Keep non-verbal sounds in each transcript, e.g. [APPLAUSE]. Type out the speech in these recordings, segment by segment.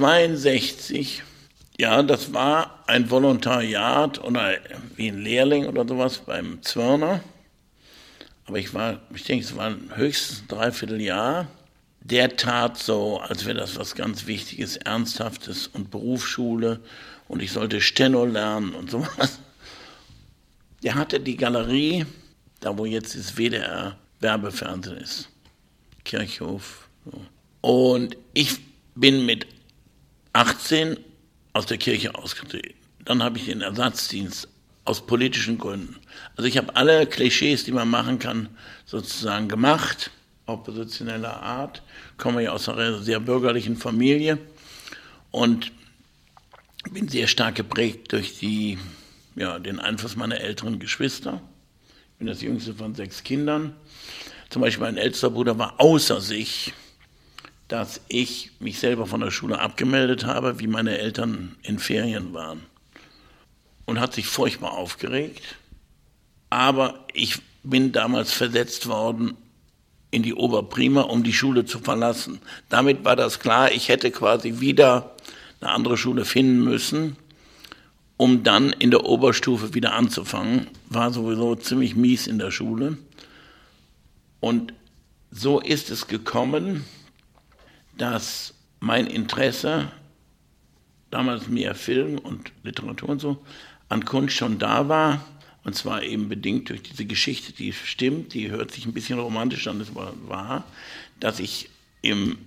62, ja, das war ein Volontariat oder wie ein Lehrling oder sowas beim Zwirner. Aber ich war, ich denke, es war höchstens ein Dreivierteljahr. Der tat so, als wäre das was ganz Wichtiges, Ernsthaftes und Berufsschule und ich sollte Steno lernen und sowas. Der hatte die Galerie, da wo jetzt das WDR Werbefernsehen ist. Kirchhof. So. Und ich bin mit 18 aus der Kirche ausgetreten. Dann habe ich den Ersatzdienst aus politischen Gründen. Also ich habe alle Klischees, die man machen kann, sozusagen gemacht, oppositioneller Art. Komme ja aus einer sehr bürgerlichen Familie und bin sehr stark geprägt durch die, ja, den Einfluss meiner älteren Geschwister. Ich bin das jüngste von sechs Kindern. Zum Beispiel mein ältester Bruder war außer sich, dass ich mich selber von der Schule abgemeldet habe, wie meine Eltern in Ferien waren. Und hat sich furchtbar aufgeregt. Aber ich bin damals versetzt worden in die Oberprima, um die Schule zu verlassen. Damit war das klar, ich hätte quasi wieder eine andere Schule finden müssen, um dann in der Oberstufe wieder anzufangen. War sowieso ziemlich mies in der Schule. Und so ist es gekommen, dass mein Interesse, damals mehr Film und Literatur und so, an Kunst schon da war. Und zwar eben bedingt durch diese Geschichte, die stimmt, die hört sich ein bisschen romantisch an, das war wahr, dass ich im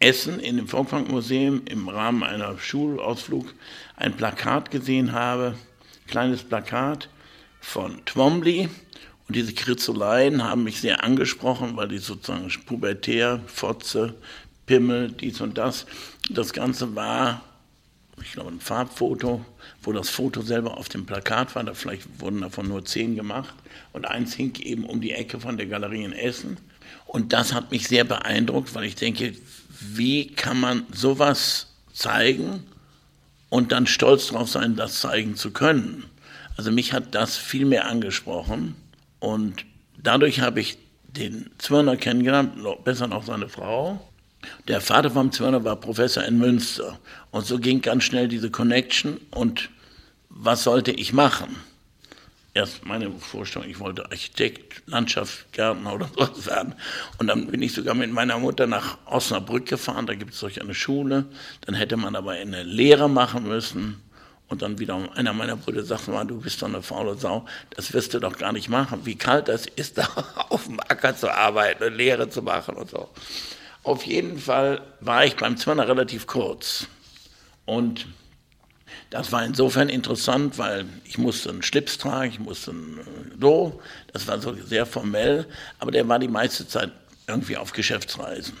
Essen in dem Volksbankmuseum im Rahmen einer Schulausflug ein Plakat gesehen habe, kleines Plakat von Twombly. Und diese Kritzeleien haben mich sehr angesprochen, weil die sozusagen pubertär, Fotze, Pimmel, dies und das. Das Ganze war, ich glaube, ein Farbfoto, wo das Foto selber auf dem Plakat war. Da vielleicht wurden davon nur zehn gemacht. Und eins hing eben um die Ecke von der Galerie in Essen. Und das hat mich sehr beeindruckt, weil ich denke, wie kann man sowas zeigen und dann stolz darauf sein, das zeigen zu können? Also mich hat das viel mehr angesprochen und dadurch habe ich den Zwirner kennengelernt, besser noch seine Frau. Der Vater vom Zwirner war Professor in Münster. Und so ging ganz schnell diese Connection. Und was sollte ich machen? Erst meine Vorstellung, ich wollte Architekt, Landschaftsgärtner oder sowas werden. Und dann bin ich sogar mit meiner Mutter nach Osnabrück gefahren. Da gibt es solch eine Schule. Dann hätte man aber eine Lehre machen müssen. Und dann wieder einer meiner Brüder sagte mal, du bist doch eine faule Sau, das wirst du doch gar nicht machen. Wie kalt das ist, [LAUGHS] da auf dem Acker zu arbeiten, eine Lehre zu machen und so. Auf jeden Fall war ich beim Zwirner relativ kurz. Und das war insofern interessant, weil ich musste einen Schlips tragen, ich musste ein so, das war so sehr formell, aber der war die meiste Zeit irgendwie auf Geschäftsreisen.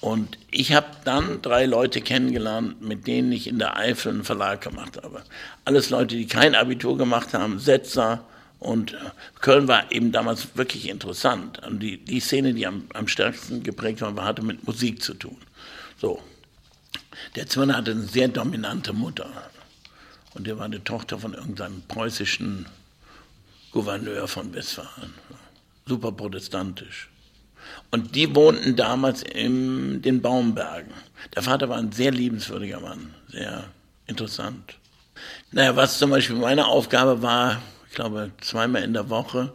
Und ich habe dann drei Leute kennengelernt, mit denen ich in der Eifel einen Verlag gemacht habe. Alles Leute, die kein Abitur gemacht haben, Setzer, und Köln war eben damals wirklich interessant. Und die, die Szene, die am, am stärksten geprägt war, hatte mit Musik zu tun. So. Der Zwirner hatte eine sehr dominante Mutter. Und der war die Tochter von irgendeinem preußischen Gouverneur von Westfalen. Super protestantisch. Und die wohnten damals in den Baumbergen. Der Vater war ein sehr liebenswürdiger Mann, sehr interessant. Naja, was zum Beispiel meine Aufgabe war, glaube, zweimal in der Woche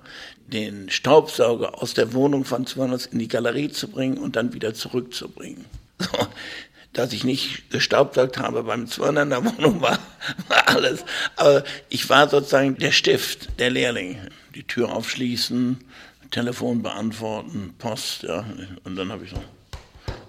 den Staubsauger aus der Wohnung von Zwanos in die Galerie zu bringen und dann wieder zurückzubringen. [LAUGHS] So, dass ich nicht gestaubsaugt habe beim Zwirner in der Wohnung war, [LAUGHS] war alles. Aber ich war sozusagen der Stift, der Lehrling. Die Tür aufschließen, Telefon beantworten, Post, ja. Und dann habe ich so. Und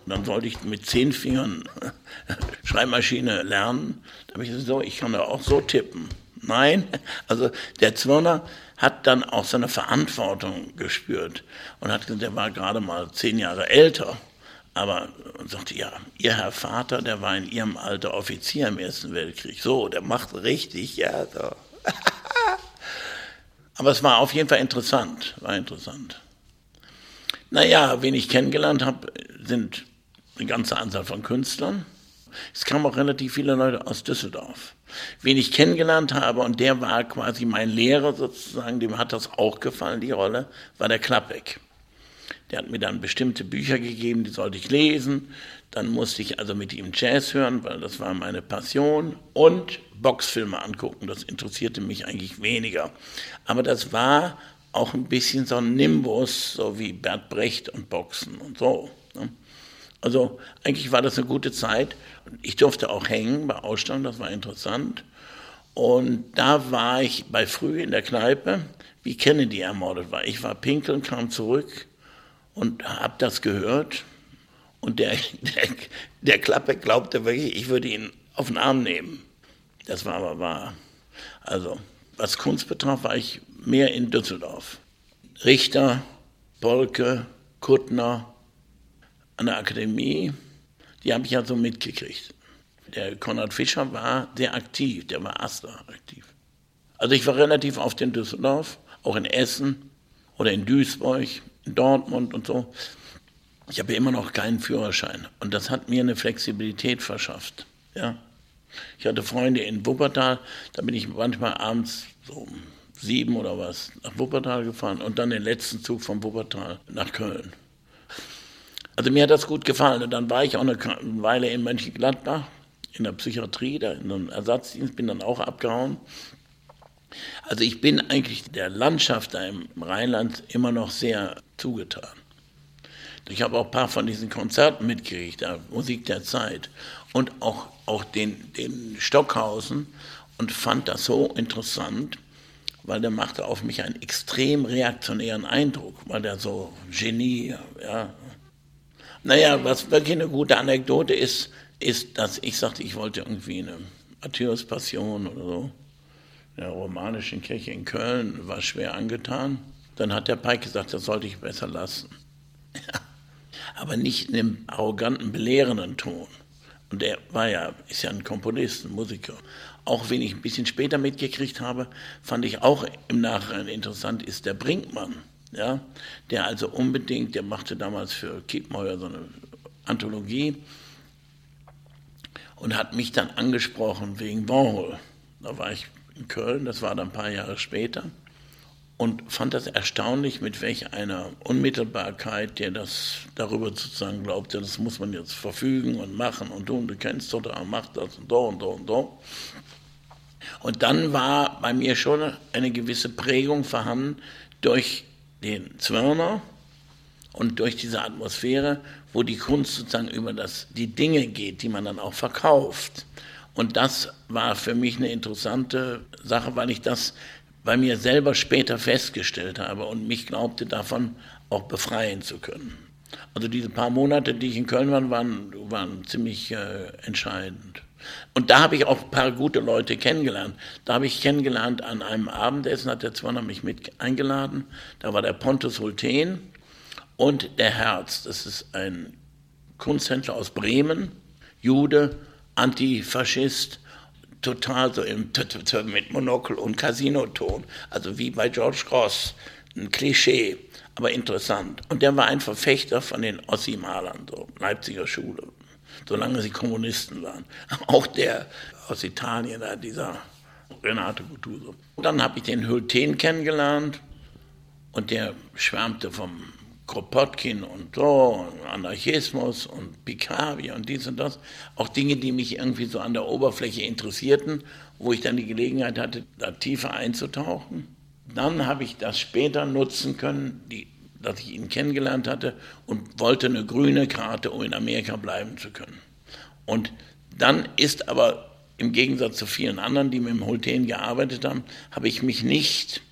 dann sollte ich mit zehn Fingern [LAUGHS] Schreibmaschine lernen. Da habe ich gesagt, so, ich kann da auch so tippen. Nein, also der Zwirner hat dann auch seine Verantwortung gespürt und hat gesagt, der war gerade mal zehn Jahre älter, aber und sagte, ja, Ihr Herr Vater, der war in Ihrem Alter Offizier im Ersten Weltkrieg. So, der macht richtig, ja, so. [LAUGHS] aber es war auf jeden Fall interessant, war interessant. Naja, wen ich kennengelernt habe, sind eine ganze Anzahl von Künstlern. Es kamen auch relativ viele Leute aus Düsseldorf. Wen ich kennengelernt habe, und der war quasi mein Lehrer sozusagen, dem hat das auch gefallen, die Rolle, war der Klappeck. Der hat mir dann bestimmte Bücher gegeben, die sollte ich lesen. Dann musste ich also mit ihm Jazz hören, weil das war meine Passion. Und Boxfilme angucken, das interessierte mich eigentlich weniger. Aber das war auch ein bisschen so ein Nimbus, so wie Bert Brecht und Boxen und so. Ne? Also eigentlich war das eine gute Zeit. Ich durfte auch hängen bei Ausstellungen, das war interessant. Und da war ich bei früh in der Kneipe, wie Kennedy ermordet war. Ich war pinkeln, kam zurück und habe das gehört. Und der, [LAUGHS] der, der Klappe glaubte wirklich, ich würde ihn auf den Arm nehmen. Das war aber wahr. Also, was Kunst betraf, war ich mehr in Düsseldorf. Richter, Bolke, Kuttner an der Akademie, die habe ich ja so mitgekriegt. Der Konrad Fischer war sehr aktiv, der war Astra aktiv. Also ich war relativ oft in Düsseldorf, auch in Essen oder in Duisburg, in Dortmund und so. Ich habe immer noch keinen Führerschein und das hat mir eine Flexibilität verschafft. Ja. Ich hatte Freunde in Wuppertal, da bin ich manchmal abends so um sieben oder was nach Wuppertal gefahren und dann den letzten Zug von Wuppertal nach Köln. Also mir hat das gut gefallen und dann war ich auch eine Weile in Mönchengladbach in der Psychiatrie, da in einem Ersatzdienst, bin dann auch abgehauen. Also ich bin eigentlich der Landschaft da im Rheinland immer noch sehr zugetan. Ich habe auch ein paar von diesen Konzerten mitgekriegt, Musik der Zeit und auch, auch den, den Stockhausen und fand das so interessant, weil der machte auf mich einen extrem reaktionären Eindruck, weil der so Genie, ja. Naja, was wirklich eine gute Anekdote ist, ist, dass ich sagte, ich wollte irgendwie eine Matthäus-Passion oder so. Der romanischen Kirche in Köln war schwer angetan. Dann hat der Pike gesagt, das sollte ich besser lassen. Aber nicht in einem arroganten, belehrenden Ton. Und er war ja, ist ja ein Komponist, ein Musiker. Auch wenn ich ein bisschen später mitgekriegt habe, fand ich auch im Nachhinein interessant, ist der Brinkmann. Ja, der also unbedingt, der machte damals für Kiepenheuer so eine Anthologie und hat mich dann angesprochen wegen Warhol. Da war ich in Köln, das war dann ein paar Jahre später und fand das erstaunlich, mit welch einer Unmittelbarkeit der das darüber sozusagen glaubte, das muss man jetzt verfügen und machen und du, du kennst doch, mach das und so und so und so. Und dann war bei mir schon eine gewisse Prägung vorhanden durch den Zwirner und durch diese Atmosphäre, wo die Kunst sozusagen über das, die Dinge geht, die man dann auch verkauft. Und das war für mich eine interessante Sache, weil ich das bei mir selber später festgestellt habe und mich glaubte, davon auch befreien zu können. Also diese paar Monate, die ich in Köln war, waren, waren ziemlich äh, entscheidend. Und da habe ich auch ein paar gute Leute kennengelernt. Da habe ich kennengelernt an einem Abendessen, hat der Zwerner mich mit eingeladen. Da war der Pontus Hulten und der Herz. Das ist ein Kunsthändler aus Bremen, Jude, Antifaschist, total so im mit Monokel und Casinoton, also wie bei George Cross, ein Klischee, aber interessant. Und der war ein Verfechter von den Ossi-Malern, so Leipziger Schule, solange sie Kommunisten waren. [LAUGHS] Auch der aus Italien, dieser Renato Guttuso. Dann habe ich den Hülten kennengelernt und der schwärmte vom Kropotkin und so, und Anarchismus und Picabia und dies und das. Auch Dinge, die mich irgendwie so an der Oberfläche interessierten, wo ich dann die Gelegenheit hatte, da tiefer einzutauchen. Dann habe ich das später nutzen können, die, dass ich ihn kennengelernt hatte und wollte eine grüne Karte, um in Amerika bleiben zu können. Und dann ist aber im Gegensatz zu vielen anderen, die mit dem Holten gearbeitet haben, habe ich mich nicht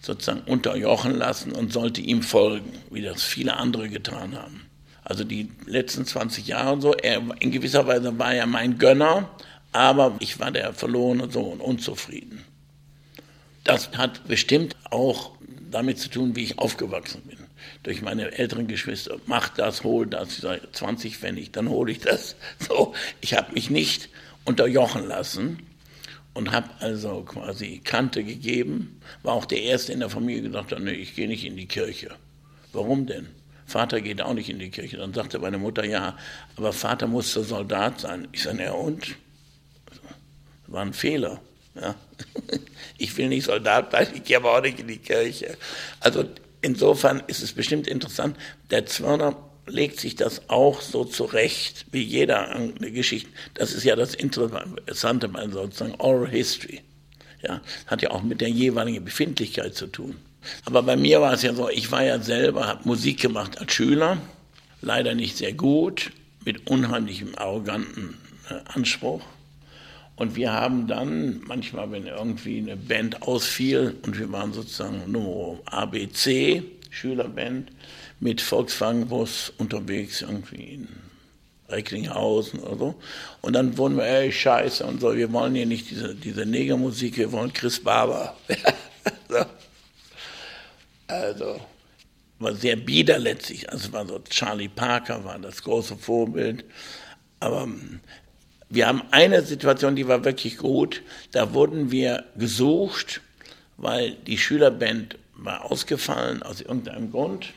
sozusagen unterjochen lassen und sollte ihm folgen, wie das viele andere getan haben. Also die letzten 20 Jahre so, er, in gewisser Weise war er mein Gönner, aber ich war der verlorene Sohn, unzufrieden. Das hat bestimmt auch damit zu tun, wie ich aufgewachsen bin. Durch meine älteren Geschwister, mach das, hol das, ich sage 20 Pfennig, dann hole ich das. [LAUGHS] So, ich habe mich nicht unterjochen lassen und habe also quasi Kante gegeben. War auch der Erste in der Familie, gesagt hat, nee, ich gehe nicht in die Kirche. Warum denn? Vater geht auch nicht in die Kirche. Dann sagte meine Mutter, ja, aber Vater musste Soldat sein. Ich sage, ja und? Das war ein Fehler. Ja. [LAUGHS] Ich will nicht Soldat sein, ich gehe aber auch nicht in die Kirche. Also insofern ist es bestimmt interessant. Der Zwirner legt sich das auch so zurecht, wie jeder eine Geschichte. Das ist ja das Interessante bei sozusagen Oral History. Ja, hat ja auch mit der jeweiligen Befindlichkeit zu tun. Aber bei mir war es ja so, ich war ja selber, habe Musik gemacht als Schüler, leider nicht sehr gut, mit unheimlichem arroganten äh, Anspruch. Und wir haben dann, manchmal, wenn irgendwie eine Band ausfiel, und wir waren sozusagen nur ABC, Schülerband, mit Volkswagenbus unterwegs irgendwie in Recklinghausen oder so. Und dann wurden wir, ey, scheiße und so, wir wollen hier nicht diese, diese Negermusik, wir wollen Chris Barber. [LAUGHS] so. Also, war sehr bieder letztlich. Also war so Charlie Parker war das große Vorbild. Aber wir haben eine Situation, die war wirklich gut. Da wurden wir gesucht, weil die Schülerband war ausgefallen aus irgendeinem Grund.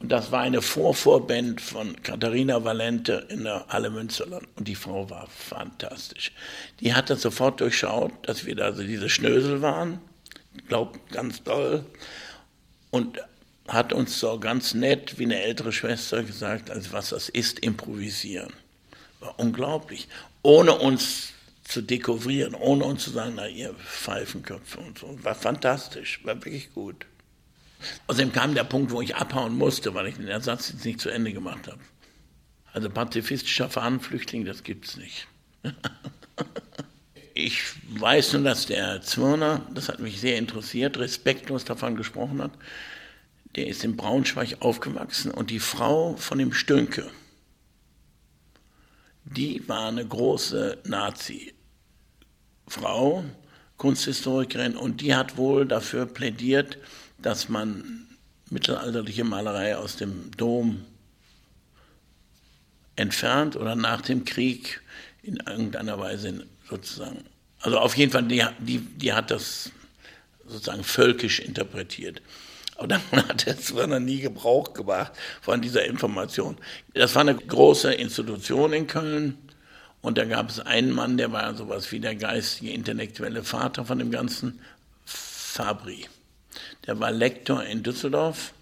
Und das war eine Vorvorband von Katharina Valente in der Halle Münsterland. Und die Frau war fantastisch. Die hat das sofort durchschaut, dass wir da so diese Schnösel waren. Glaubt ganz doll. Und hat uns so ganz nett wie eine ältere Schwester gesagt, also was das ist, improvisieren. War unglaublich. Ohne uns zu dekouvrieren, ohne uns zu sagen, na ihr Pfeifenköpfe und so. War fantastisch, war wirklich gut. Außerdem kam der Punkt, wo ich abhauen musste, weil ich den Ersatz jetzt nicht zu Ende gemacht habe. Also pazifistischer Fahnenflüchtling, das gibt's nicht. [LAUGHS] ich weiß nur, dass der Zwirner, das hat mich sehr interessiert, respektlos davon gesprochen hat. Der ist in Braunschweig aufgewachsen und die Frau von dem Stönke, die war eine große Nazi-Frau, Kunsthistorikerin, und die hat wohl dafür plädiert, dass man mittelalterliche Malerei aus dem Dom entfernt oder nach dem Krieg in irgendeiner Weise sozusagen. Also auf jeden Fall, die, die, die hat das sozusagen völkisch interpretiert. Aber davon [LAUGHS] hat der Zwirner nie Gebrauch gemacht von dieser Information. Das war eine große Institution in Köln. Und da gab es einen Mann, der war sowas wie der geistige, intellektuelle Vater von dem Ganzen, Fabri. Der war Lektor in Düsseldorf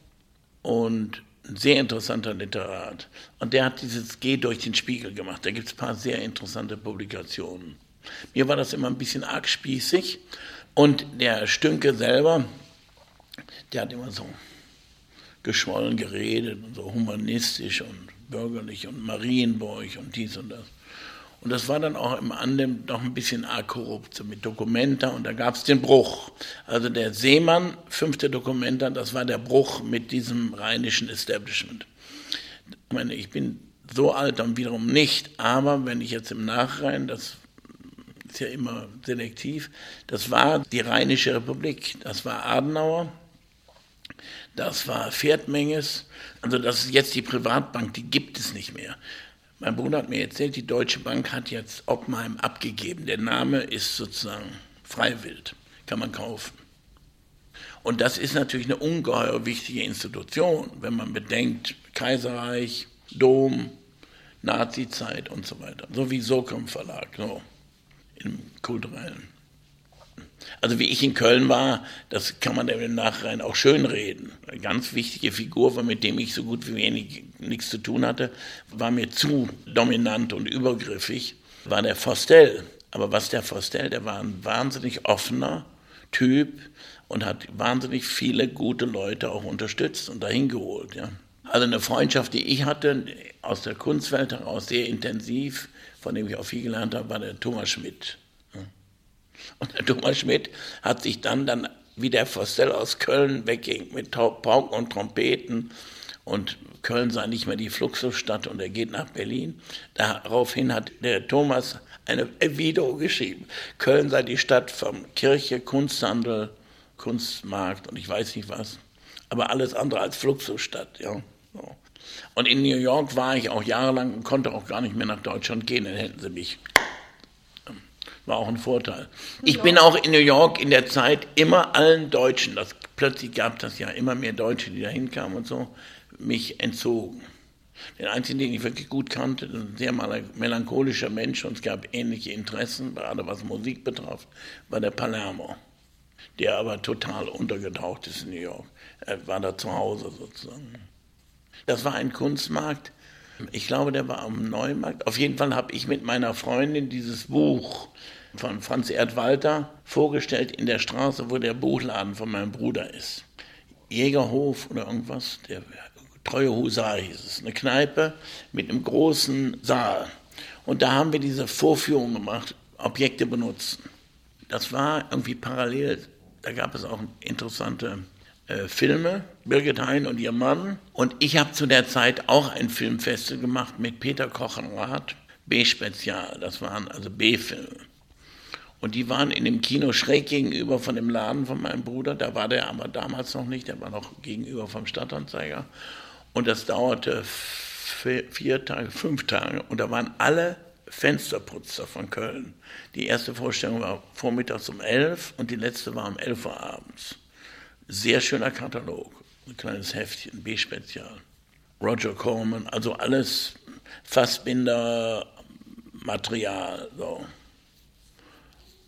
und ein sehr interessanter Literat. Und der hat dieses Geh durch den Spiegel gemacht. Da gibt es ein paar sehr interessante Publikationen. Mir war das immer ein bisschen arg spießig. Und der Stünke selber, der hat immer so geschwollen geredet und so humanistisch und bürgerlich und Marienburg und dies und das. Und das war dann auch im Andem doch ein bisschen arg korrupt, mit Dokumenta. Und da gab es den Bruch. Also der Seemann, fünfte Dokumenta, das war der Bruch mit diesem rheinischen Establishment. Ich meine, ich bin so alt und wiederum nicht, aber wenn ich jetzt im Nachrein, das ist ja immer selektiv, das war die Rheinische Republik, das war Adenauer, das war Pferdmenges, also das ist jetzt die Privatbank, die gibt es nicht mehr. Mein Bruder hat mir erzählt, die Deutsche Bank hat jetzt Oppenheim abgegeben. Der Name ist sozusagen freiwillig, kann man kaufen. Und das ist natürlich eine ungeheuer wichtige Institution, wenn man bedenkt, Kaiserreich, Dom, Nazizeit und so weiter. So wie Sokom Verlag, so im kulturellen. Also wie ich in Köln war, das kann man im Nachhinein auch schön reden. Eine ganz wichtige Figur, mit dem ich so gut wie wenig nichts zu tun hatte, war mir zu dominant und übergriffig, war der Fostel. Aber was der Fostel, der war ein wahnsinnig offener Typ und hat wahnsinnig viele gute Leute auch unterstützt und dahin geholt. Ja. Also eine Freundschaft, die ich hatte, aus der Kunstwelt heraus sehr intensiv, von dem ich auch viel gelernt habe, war der Thomas Schmidt. Und der Thomas Schmidt hat sich dann, dann wie der Fostel aus Köln wegging mit Pauken und Trompeten und Köln sei nicht mehr die Fluxusstadt und er geht nach Berlin. Daraufhin hat der Thomas eine Video geschrieben. Köln sei die Stadt von Kirche, Kunsthandel, Kunstmarkt und ich weiß nicht was. Aber alles andere als Fluxusstadt, ja. Und in New York war ich auch jahrelang und konnte auch gar nicht mehr nach Deutschland gehen, dann hätten sie mich war auch ein Vorteil. Ich bin auch in New York in der Zeit immer allen Deutschen, das, plötzlich gab das ja immer mehr Deutsche, die da hinkamen und so, mich entzogen. Den einzigen, den ich wirklich gut kannte, ein sehr melancholischer Mensch und es gab ähnliche Interessen, gerade was Musik betraf, war der Palermo. der aber total untergetaucht ist in New York. Er war da zu Hause sozusagen. Das war ein Kunstmarkt. Ich glaube, der war am Neumarkt. Auf jeden Fall habe ich mit meiner Freundin dieses Buch von Franz Erdwalter vorgestellt in der Straße, wo der Buchladen von meinem Bruder ist. Jägerhof oder irgendwas, der Treue Husar hieß es. Eine Kneipe mit einem großen Saal. Und da haben wir diese Vorführung gemacht, Objekte benutzen. Das war irgendwie parallel. Da gab es auch interessante äh, Filme, Birgit Hein und ihr Mann. Und ich habe zu der Zeit auch ein Filmfestival gemacht mit Peter Kochenrath, B-Spezial. Das waren also B-Filme. Und die waren in dem Kino schräg gegenüber von dem Laden von meinem Bruder. Da war der aber damals noch nicht, der war noch gegenüber vom Stadtanzeiger. Und das dauerte vier, vier Tage, fünf Tage. Und da waren alle Fensterputzer von Köln. Die erste Vorstellung war vormittags um elf und die letzte war um elf Uhr abends. Sehr schöner Katalog, ein kleines Heftchen, B-Spezial. Roger Corman, also alles Fassbinder, Material, so.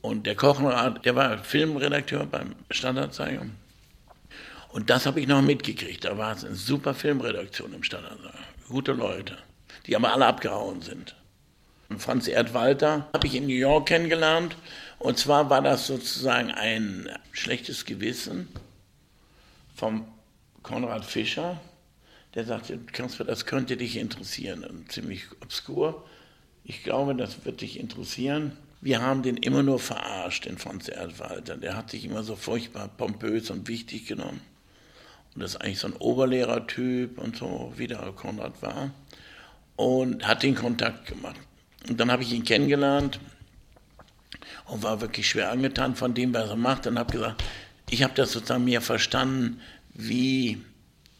Und der Kochenrat, der war Filmredakteur beim Standardzeiger. Und das habe ich noch mitgekriegt. Da war es eine super Filmredaktion im Standardzeiger. Gute Leute, die aber alle abgehauen sind. Und Franz Erdwalter habe ich in New York kennengelernt. Und zwar war das sozusagen ein schlechtes Gewissen vom Konrad Fischer. Der sagte, Kasper, das könnte dich interessieren. Und ziemlich obskur. Ich glaube, das wird dich interessieren wir haben den immer nur verarscht, den Franz Erdwalter. Der hat sich immer so furchtbar pompös und wichtig genommen. Und das ist eigentlich so ein Oberlehrertyp und so, wie der Konrad war. Und hat den Kontakt gemacht. Und dann habe ich ihn kennengelernt und war wirklich schwer angetan von dem, was er macht. Und habe gesagt, ich habe das sozusagen mir verstanden, wie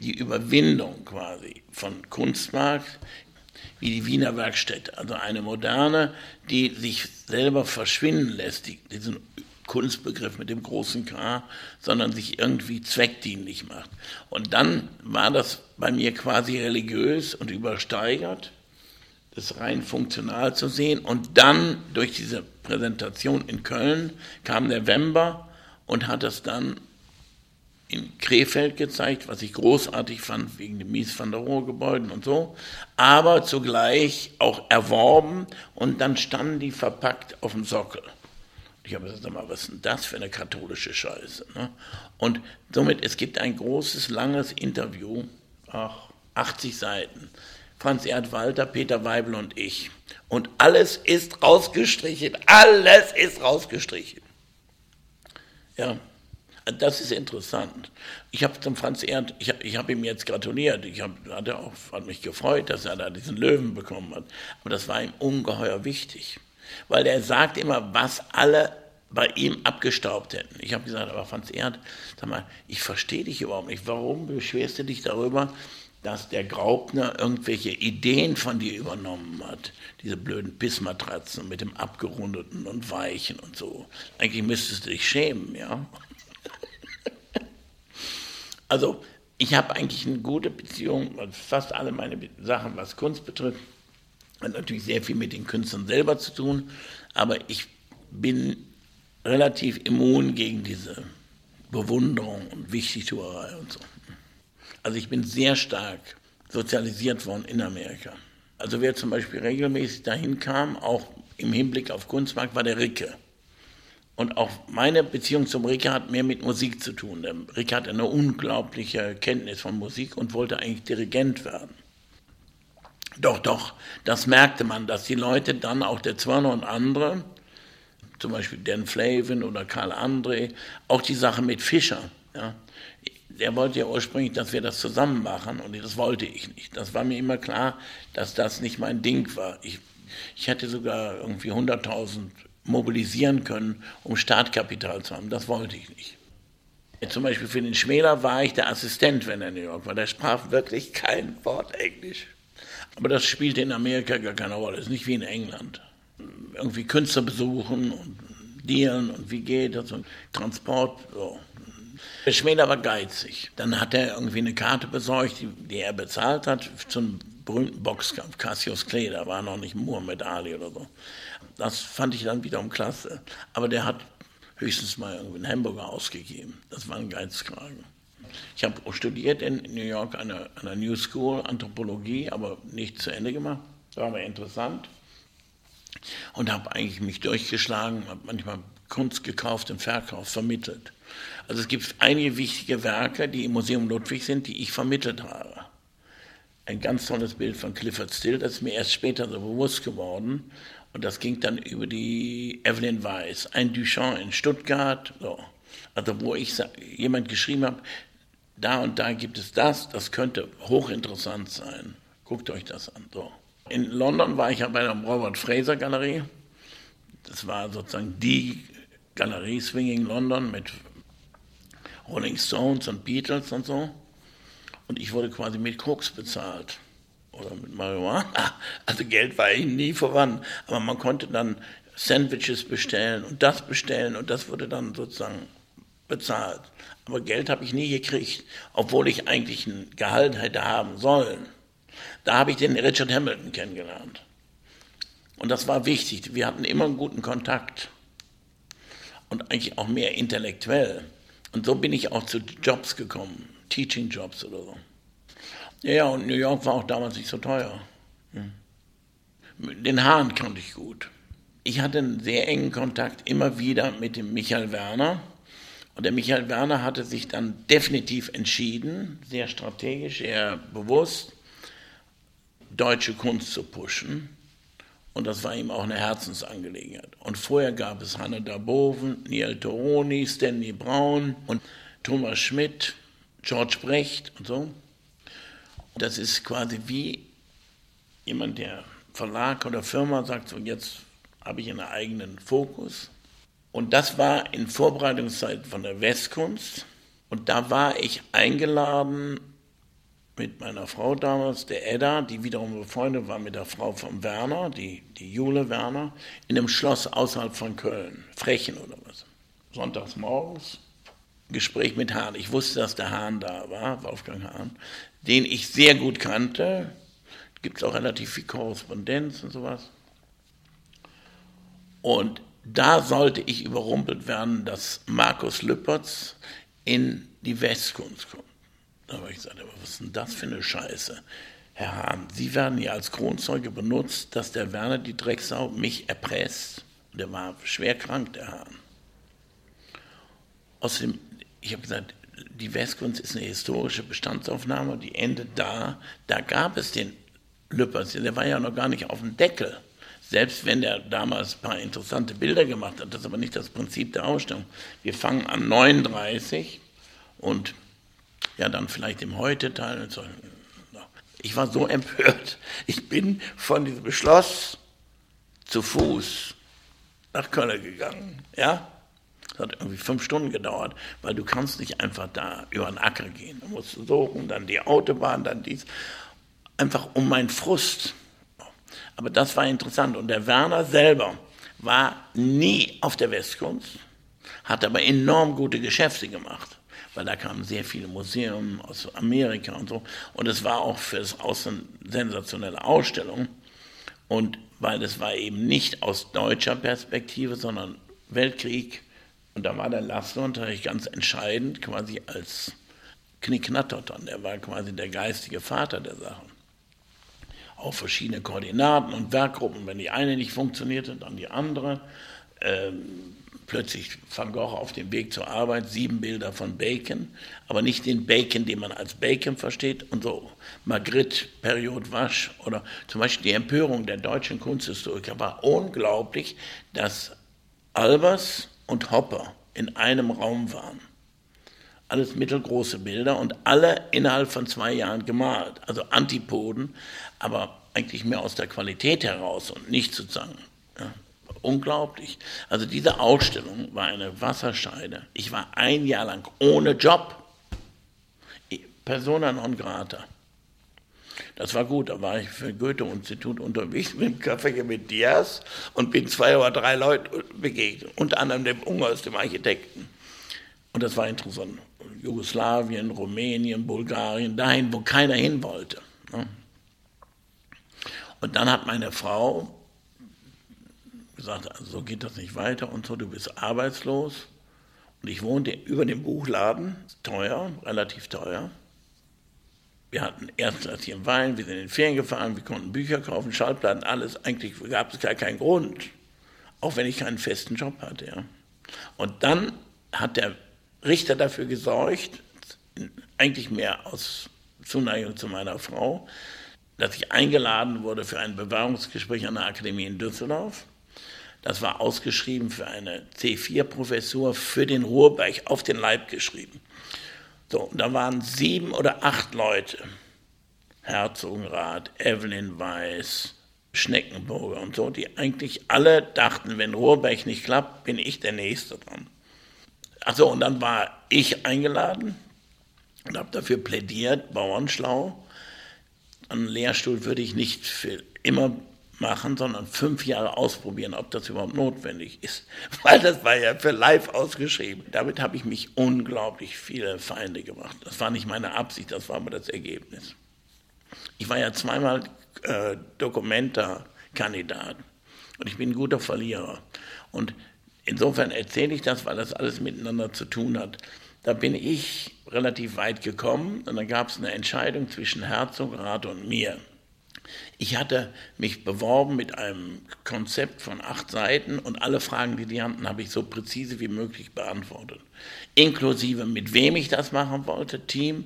die Überwindung quasi von Kunstmarkt wie die Wiener Werkstätte. Also eine moderne, die sich selber verschwinden lässt, die, diesen Kunstbegriff mit dem großen K, sondern sich irgendwie zweckdienlich macht. Und dann war das bei mir quasi religiös und übersteigert, das rein funktional zu sehen. Und dann durch diese Präsentation in Köln kam der Wember und hat das dann in Krefeld gezeigt, was ich großartig fand, wegen den Mies van der Rohe Gebäuden und so, aber zugleich auch erworben und dann standen die verpackt auf dem Sockel. Ich habe gesagt, mal, was ist denn das für eine katholische Scheiße? Ne? Und somit, es gibt ein großes, langes Interview, ach, 80 Seiten, Franz Erdwalter, Peter Weibel und ich. Und alles ist rausgestrichen, alles ist rausgestrichen. Ja, das ist interessant. Ich habe zum Franz Erd, ich, ich habe ihm jetzt gratuliert. Ich hab, hat, auch, hat mich gefreut, dass er da diesen Löwen bekommen hat. Aber das war ihm ungeheuer wichtig. Weil er sagt immer, was alle bei ihm abgestaubt hätten. Ich habe gesagt, aber Franz Erd, sag mal, ich verstehe dich überhaupt nicht. Warum beschwerst du dich darüber, dass der Graupner irgendwelche Ideen von dir übernommen hat? Diese blöden Pissmatratzen mit dem Abgerundeten und Weichen und so. Eigentlich müsstest du dich schämen, ja. [LAUGHS] Also ich habe eigentlich eine gute Beziehung, fast alle meine Sachen, was Kunst betrifft, hat natürlich sehr viel mit den Künstlern selber zu tun, aber ich bin relativ immun gegen diese Bewunderung und Wichtigtuerei und so. Also ich bin sehr stark sozialisiert worden in Amerika. Also wer zum Beispiel regelmäßig dahin kam, auch im Hinblick auf Kunstmarkt, war der Ricke. Und auch meine Beziehung zum Rick hat mehr mit Musik zu tun. Der Rick hat eine unglaubliche Kenntnis von Musik und wollte eigentlich Dirigent werden. Doch, doch, das merkte man, dass die Leute dann, auch der Zwirner und andere, zum Beispiel Dan Flavin oder Karl André, auch die Sache mit Fischer, ja, der wollte ja ursprünglich, dass wir das zusammen machen und das wollte ich nicht. Das war mir immer klar, dass das nicht mein Ding war. Ich, ich hätte sogar irgendwie 100.000 mobilisieren können, um Startkapital zu haben. Das wollte ich nicht. Zum Beispiel für den Schmäler war ich der Assistent, wenn er in New York war. Der sprach wirklich kein Wort Englisch. Aber das spielte in Amerika gar keine Rolle. Das ist nicht wie in England. Irgendwie Künstler besuchen und dealen und wie geht das und Transport. So. Der Schmäler war geizig. Dann hat er irgendwie eine Karte besorgt, die, die er bezahlt hat, zum berühmten Boxkampf. Cassius Clay, da war noch nicht Muhammad Ali oder so. Das fand ich dann wiederum klasse. Aber der hat höchstens mal irgendwie einen Hamburger ausgegeben. Das war ein Geizkragen. Ich habe studiert in New York an einer, an New School Anthropologie, aber nicht zu Ende gemacht. War aber interessant. Und habe eigentlich mich durchgeschlagen, habe manchmal Kunst gekauft und verkauft, vermittelt. Also es gibt einige wichtige Werke, die im Museum Ludwig sind, die ich vermittelt habe. Ein ganz tolles Bild von Clifford Still, das ist mir erst später so bewusst geworden. Und das ging dann über die Evelyn Weiss, ein Duchamp in Stuttgart, so. Also wo ich jemand geschrieben habe, da und da gibt es das, das könnte hochinteressant sein. Guckt euch das an. So. In London war ich ja bei der Robert Fraser Galerie. Das war sozusagen die Galerie Swinging London mit Rolling Stones und Beatles und so. Und ich wurde quasi mit Koks bezahlt. Oder mit Marihuana. Also Geld war ich nie voran. Aber man konnte dann Sandwiches bestellen und das bestellen und das wurde dann sozusagen bezahlt. Aber Geld habe ich nie gekriegt, obwohl ich eigentlich ein Gehalt hätte haben sollen. Da habe ich den Richard Hamilton kennengelernt. Und das war wichtig. Wir hatten immer einen guten Kontakt. Und eigentlich auch mehr intellektuell. Und so bin ich auch zu Jobs gekommen, Teaching-Jobs oder so. Ja, ja, und New York war auch damals nicht so teuer. Hm. Den Hahn kannte ich gut. Ich hatte einen sehr engen Kontakt immer wieder mit dem Michael Werner und der Michael Werner hatte sich dann definitiv entschieden, sehr strategisch, sehr bewusst, deutsche Kunst zu pushen. Und das war ihm auch eine Herzensangelegenheit. Und vorher gab es Hanne Daboven, Niel Toroni, Stanley Braun und Thomas Schmidt, George Brecht und so. Das ist quasi wie jemand, der Verlag oder Firma sagt, so jetzt habe ich einen eigenen Fokus und das war in Vorbereitungszeit von der Westkunst. Und da war ich eingeladen mit meiner Frau damals, der Edda, die wiederum befreundet war mit der Frau von Werner, die, die Jule Werner, in einem Schloss außerhalb von Köln, Frechen oder was. Sonntags morgens, Gespräch mit Hahn. Ich wusste, dass der Hahn da war, Wolfgang Hahn, den ich sehr gut kannte. Gibt es auch relativ viel Korrespondenz und sowas. Und da sollte ich überrumpelt werden, dass Markus Lüppertz in die Westkunst kommt. Da habe ich gesagt, aber was ist denn das für eine Scheiße? Herr Hahn, Sie werden ja als Kronzeuge benutzt, dass der Werner die Drecksau mich erpresst. Der war schwer krank, der Hahn. Außerdem, ich habe gesagt, die Westkunst ist eine historische Bestandsaufnahme, die endet da. Da gab es den Lüppertz, der war ja noch gar nicht auf dem Deckel. Selbst wenn der damals ein paar interessante Bilder gemacht hat, das ist aber nicht das Prinzip der Ausstellung. Wir fangen an 39 und ja, dann vielleicht im Heute-Teil. Ich war so empört. Ich bin von diesem Schloss zu Fuß nach Köln gegangen. Ja? Das hat irgendwie fünf Stunden gedauert, weil du kannst nicht einfach da über den Acker gehen. Du musst suchen, dann die Autobahn, dann dies. Einfach um meinen Frust aber das war interessant. Und der Werner selber war nie auf der Westkunst, hat aber enorm gute Geschäfte gemacht, weil da kamen sehr viele Museen aus Amerika und so. Und es war auch für das Außen sensationelle Ausstellung. Und weil es war eben nicht aus deutscher Perspektive, sondern Weltkrieg. Und da war der Laszlo-Unterricht ganz entscheidend, quasi als Knickknatterton. Der war quasi der geistige Vater der Sachen auf verschiedene Koordinaten und Werkgruppen. Wenn die eine nicht funktionierte, dann die andere. Ähm, plötzlich Van Gogh auf dem Weg zur Arbeit, sieben Bilder von Bacon, aber nicht den Bacon, den man als Bacon versteht. Und so Magritte, Period Wasch oder zum Beispiel die Empörung der deutschen Kunsthistoriker war unglaublich, dass Albers und Hopper in einem Raum waren. Alles mittelgroße Bilder und alle innerhalb von zwei Jahren gemalt. Also Antipoden, aber eigentlich mehr aus der Qualität heraus und nicht sozusagen. Ja, unglaublich. Also diese Ausstellung war eine Wasserscheide. Ich war ein Jahr lang ohne Job. Persona non grata. Das war gut, da war ich für Goethe-Institut unterwegs [LAUGHS] mit dem Kaffee mit Diaz und bin zwei oder drei Leuten begegnet, unter anderem dem Ungers, dem Architekten. Und das war interessant. Jugoslawien, Rumänien, Bulgarien, dahin, wo keiner hin wollte. Ne? Und dann hat meine Frau gesagt, also so geht das nicht weiter und so, du bist arbeitslos. Und ich wohnte über dem Buchladen, teuer, relativ teuer. Wir hatten erstklassigen Wein, wir sind in den Ferien gefahren, wir konnten Bücher kaufen, Schallplatten, alles. Eigentlich gab es gar keinen Grund, auch wenn ich keinen festen Job hatte. Ja. Und dann hat der Richter dafür gesorgt, eigentlich mehr aus Zuneigung zu meiner Frau, dass ich eingeladen wurde für ein Bewerbungsgespräch an der Akademie in Düsseldorf. Das war ausgeschrieben für eine C4-Professur für den Ruhrberg, auf den Leib geschrieben. So, und da waren sieben oder acht Leute. Herzogenrath, Evelyn Weiß, Schneckenburger und so, die eigentlich alle dachten, wenn Ruhrberg nicht klappt, bin ich der Nächste dran. Achso, und dann war ich eingeladen und habe dafür plädiert, Bauernschlau. Einen Lehrstuhl würde ich nicht für immer machen, sondern fünf Jahre ausprobieren, ob das überhaupt notwendig ist. [LAUGHS] Weil das war ja für live ausgeschrieben. Damit habe ich mich unglaublich viele Feinde gemacht. Das war nicht meine Absicht, das war aber das Ergebnis. Ich war ja zweimal äh, Dokumenta-Kandidat und ich bin ein guter Verlierer. Und insofern erzähle ich das, weil das alles miteinander zu tun hat. Da bin ich relativ weit gekommen und dann gab es eine Entscheidung zwischen Herzog, Rat und mir. Ich hatte mich beworben mit einem Konzept von acht Seiten und alle Fragen, die die hatten, habe ich so präzise wie möglich beantwortet. Inklusive mit wem ich das machen wollte, Team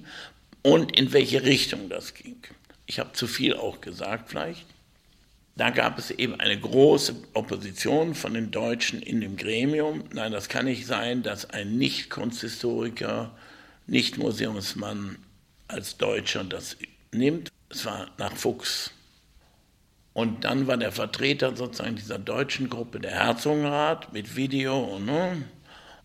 und in welche Richtung das ging. Ich habe zu viel auch gesagt vielleicht. Da gab es eben eine große Opposition von den Deutschen in dem Gremium. Nein, das kann nicht sein, dass ein Nicht-Kunsthistoriker, Nicht-Museumsmann als Deutscher das nimmt. Es war nach Fuchs. Und dann war der Vertreter sozusagen dieser deutschen Gruppe der Herzogenrat mit Video und, ne?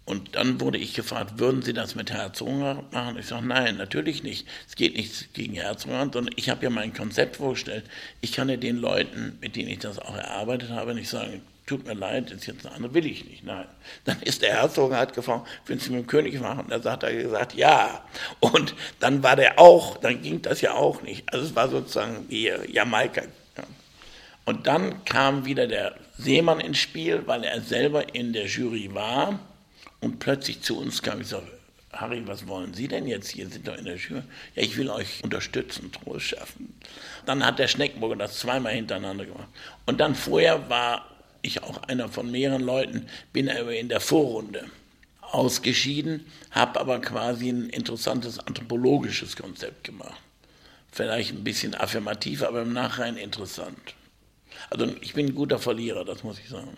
und dann wurde ich gefragt, würden Sie das mit Herzogenrat machen? Ich sage, nein, natürlich nicht. Es geht nicht gegen Herzogenrat, sondern ich habe ja mein Konzept vorgestellt. Ich kann ja den Leuten, mit denen ich das auch erarbeitet habe, nicht sagen, tut mir leid, ist jetzt eine andere, will ich nicht. Nein. Dann ist der Herzog hat gefragt, willst Sie mit dem König machen? Da hat er gesagt, ja. Und dann war der auch, dann ging das ja auch nicht. Also es war sozusagen wie Jamaika. Und dann kam wieder der Seemann ins Spiel, weil er selber in der Jury war und plötzlich zu uns kam. Ich sage, Harry, was wollen Sie denn jetzt hier? Sind doch in der Jury. Ja, ich will euch unterstützen, Trost schaffen. Dann hat der Schneckenburger das zweimal hintereinander gemacht. Und dann vorher war ich auch einer von mehreren Leuten, bin aber in der Vorrunde ausgeschieden, habe aber quasi ein interessantes anthropologisches Konzept gemacht. Vielleicht ein bisschen affirmativ, aber im Nachhinein interessant. Also ich bin ein guter Verlierer, das muss ich sagen.